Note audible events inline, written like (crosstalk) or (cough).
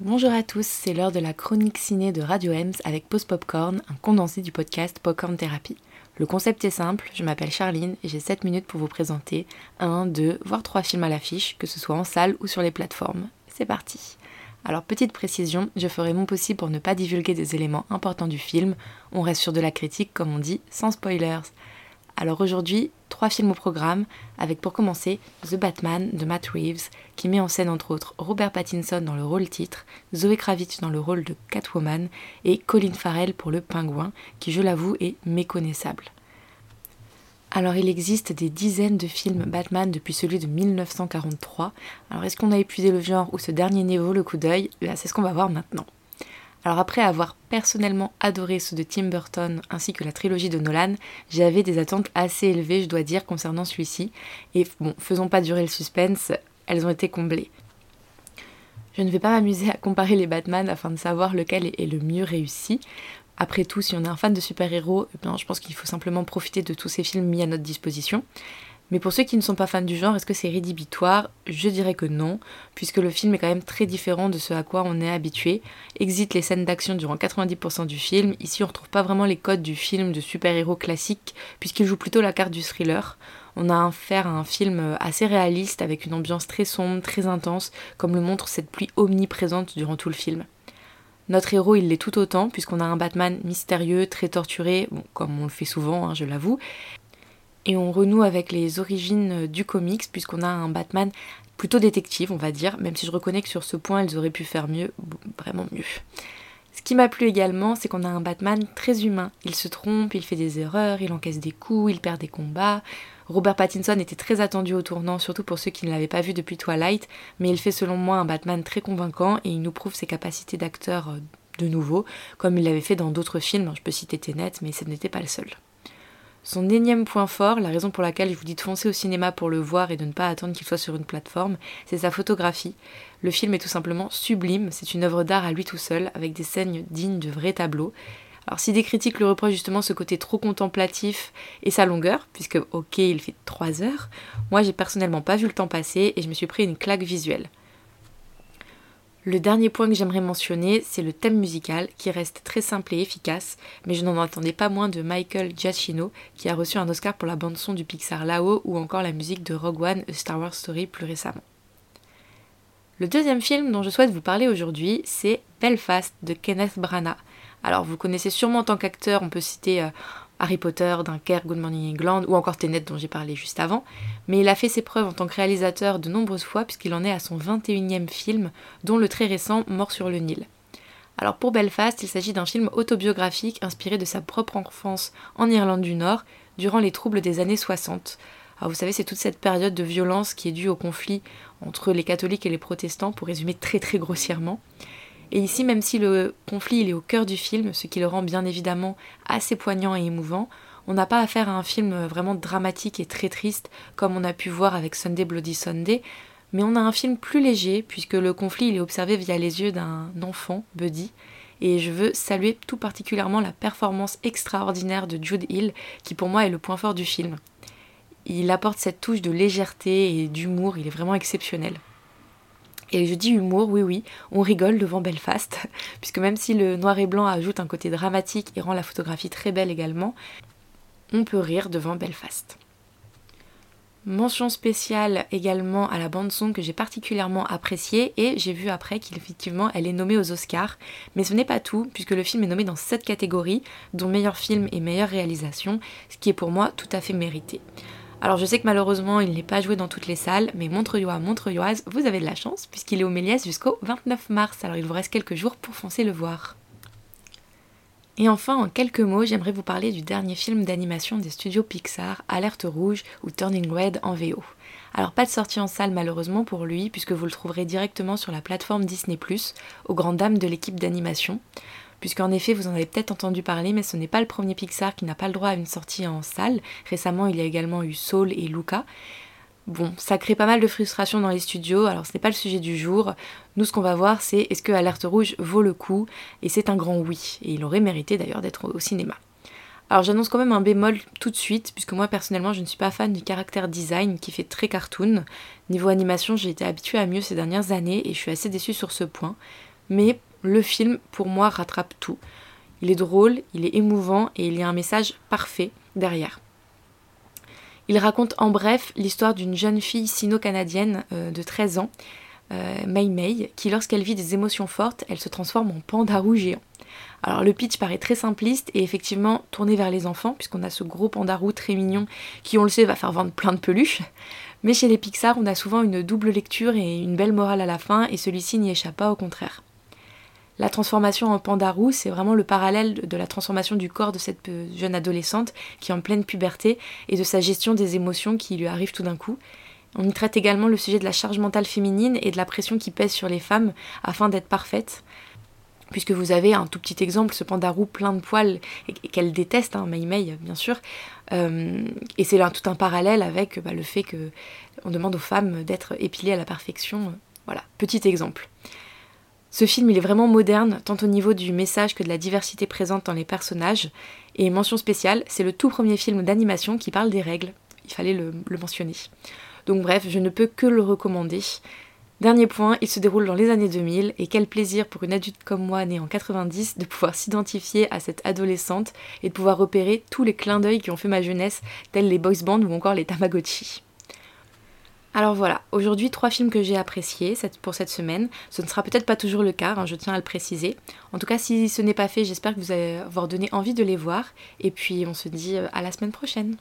Bonjour à tous, c'est l'heure de la chronique ciné de Radio Ems avec Post Popcorn, un condensé du podcast Popcorn Therapy. Le concept est simple, je m'appelle Charline et j'ai 7 minutes pour vous présenter un, deux, voire trois films à l'affiche, que ce soit en salle ou sur les plateformes. C'est parti alors petite précision, je ferai mon possible pour ne pas divulguer des éléments importants du film, on reste sur de la critique comme on dit, sans spoilers. Alors aujourd'hui, trois films au programme, avec pour commencer The Batman de Matt Reeves, qui met en scène entre autres Robert Pattinson dans le rôle titre, Zoe Kravitz dans le rôle de Catwoman et Colin Farrell pour le pingouin, qui je l'avoue est méconnaissable. Alors il existe des dizaines de films Batman depuis celui de 1943. Alors est-ce qu'on a épuisé le genre ou ce dernier niveau le coup d'œil? Eh C'est ce qu'on va voir maintenant. Alors après avoir personnellement adoré ceux de Tim Burton ainsi que la trilogie de Nolan, j'avais des attentes assez élevées, je dois dire, concernant celui-ci. Et bon, faisons pas durer le suspense, elles ont été comblées. Je ne vais pas m'amuser à comparer les Batman afin de savoir lequel est le mieux réussi. Après tout, si on est un fan de super-héros, eh je pense qu'il faut simplement profiter de tous ces films mis à notre disposition. Mais pour ceux qui ne sont pas fans du genre, est-ce que c'est rédhibitoire? Je dirais que non, puisque le film est quand même très différent de ce à quoi on est habitué. Exit les scènes d'action durant 90% du film. Ici, on retrouve pas vraiment les codes du film de super-héros classique, puisqu'il joue plutôt la carte du thriller. On a affaire à un film assez réaliste, avec une ambiance très sombre, très intense, comme le montre cette pluie omniprésente durant tout le film. Notre héros, il l'est tout autant, puisqu'on a un Batman mystérieux, très torturé, comme on le fait souvent, hein, je l'avoue, et on renoue avec les origines du comics puisqu'on a un Batman plutôt détective, on va dire, même si je reconnais que sur ce point, ils auraient pu faire mieux, vraiment mieux. Ce qui m'a plu également, c'est qu'on a un Batman très humain. Il se trompe, il fait des erreurs, il encaisse des coups, il perd des combats. Robert Pattinson était très attendu au tournant, surtout pour ceux qui ne l'avaient pas vu depuis Twilight, mais il fait selon moi un Batman très convaincant et il nous prouve ses capacités d'acteur euh, de nouveau, comme il l'avait fait dans d'autres films. Je peux citer Tenet, mais ce n'était pas le seul. Son énième point fort, la raison pour laquelle je vous dis de foncer au cinéma pour le voir et de ne pas attendre qu'il soit sur une plateforme, c'est sa photographie. Le film est tout simplement sublime, c'est une œuvre d'art à lui tout seul, avec des scènes dignes de vrais tableaux. Alors si des critiques lui reprochent justement ce côté trop contemplatif et sa longueur, puisque ok il fait 3 heures, moi j'ai personnellement pas vu le temps passer et je me suis pris une claque visuelle. Le dernier point que j'aimerais mentionner, c'est le thème musical qui reste très simple et efficace, mais je n'en entendais pas moins de Michael Giacchino qui a reçu un Oscar pour la bande-son du Pixar Lao ou encore la musique de Rogue One, A Star Wars Story plus récemment. Le deuxième film dont je souhaite vous parler aujourd'hui, c'est Belfast de Kenneth Branagh. Alors vous connaissez sûrement en tant qu'acteur, on peut citer euh, Harry Potter, Dunkerque, Good Morning England ou encore Tenet dont j'ai parlé juste avant, mais il a fait ses preuves en tant que réalisateur de nombreuses fois puisqu'il en est à son 21e film, dont le très récent Mort sur le Nil. Alors pour Belfast, il s'agit d'un film autobiographique inspiré de sa propre enfance en Irlande du Nord durant les troubles des années 60. Alors vous savez, c'est toute cette période de violence qui est due au conflit entre les catholiques et les protestants, pour résumer très très grossièrement. Et ici, même si le conflit est au cœur du film, ce qui le rend bien évidemment assez poignant et émouvant, on n'a pas affaire à un film vraiment dramatique et très triste comme on a pu voir avec Sunday Bloody Sunday, mais on a un film plus léger puisque le conflit est observé via les yeux d'un enfant, Buddy, et je veux saluer tout particulièrement la performance extraordinaire de Jude Hill qui pour moi est le point fort du film. Il apporte cette touche de légèreté et d'humour, il est vraiment exceptionnel. Et je dis humour, oui oui, on rigole devant Belfast, (laughs) puisque même si le noir et blanc ajoute un côté dramatique et rend la photographie très belle également, on peut rire devant Belfast. Mention spéciale également à la bande son que j'ai particulièrement appréciée et j'ai vu après qu'effectivement elle est nommée aux Oscars, mais ce n'est pas tout puisque le film est nommé dans 7 catégories, dont meilleur film et meilleure réalisation, ce qui est pour moi tout à fait mérité. Alors je sais que malheureusement il n'est pas joué dans toutes les salles, mais Montreuil Montreuilloise, vous avez de la chance puisqu'il est au Méliès jusqu'au 29 mars, alors il vous reste quelques jours pour foncer le voir. Et enfin, en quelques mots, j'aimerais vous parler du dernier film d'animation des studios Pixar, Alerte Rouge ou Turning Red en VO. Alors pas de sortie en salle malheureusement pour lui, puisque vous le trouverez directement sur la plateforme Disney ⁇ aux grandes dames de l'équipe d'animation puisqu'en effet vous en avez peut-être entendu parler, mais ce n'est pas le premier Pixar qui n'a pas le droit à une sortie en salle. Récemment, il y a également eu Soul et Luca. Bon, ça crée pas mal de frustration dans les studios, alors ce n'est pas le sujet du jour. Nous, ce qu'on va voir, c'est est-ce que Alerte Rouge vaut le coup? Et c'est un grand oui, et il aurait mérité d'ailleurs d'être au cinéma. Alors j'annonce quand même un bémol tout de suite, puisque moi personnellement je ne suis pas fan du caractère design qui fait très cartoon. Niveau animation, j'ai été habituée à mieux ces dernières années et je suis assez déçue sur ce point. mais le film, pour moi, rattrape tout. Il est drôle, il est émouvant et il y a un message parfait derrière. Il raconte en bref l'histoire d'une jeune fille sino-canadienne euh, de 13 ans, euh, Mei Mei, qui lorsqu'elle vit des émotions fortes, elle se transforme en pandarou géant. Alors le pitch paraît très simpliste et effectivement tourné vers les enfants, puisqu'on a ce gros pandarou très mignon qui, on le sait, va faire vendre plein de peluches. Mais chez les Pixar, on a souvent une double lecture et une belle morale à la fin, et celui-ci n'y échappe pas, au contraire. La transformation en pandarou, c'est vraiment le parallèle de la transformation du corps de cette jeune adolescente qui est en pleine puberté et de sa gestion des émotions qui lui arrivent tout d'un coup. On y traite également le sujet de la charge mentale féminine et de la pression qui pèse sur les femmes afin d'être parfaites. Puisque vous avez un tout petit exemple, ce pandarou plein de poils qu'elle déteste, hein, Mei Mei bien sûr. Euh, et c'est là tout un parallèle avec bah, le fait que on demande aux femmes d'être épilées à la perfection. Voilà, petit exemple. Ce film, il est vraiment moderne, tant au niveau du message que de la diversité présente dans les personnages. Et mention spéciale, c'est le tout premier film d'animation qui parle des règles. Il fallait le, mentionner. Donc bref, je ne peux que le recommander. Dernier point, il se déroule dans les années 2000 et quel plaisir pour une adulte comme moi née en 90 de pouvoir s'identifier à cette adolescente et de pouvoir repérer tous les clins d'œil qui ont fait ma jeunesse, tels les boys bands ou encore les Tamagotchi. Alors voilà, aujourd'hui trois films que j'ai appréciés pour cette semaine. Ce ne sera peut-être pas toujours le cas, hein, je tiens à le préciser. En tout cas, si ce n'est pas fait, j'espère que vous allez avoir donné envie de les voir. Et puis on se dit euh, à la semaine prochaine.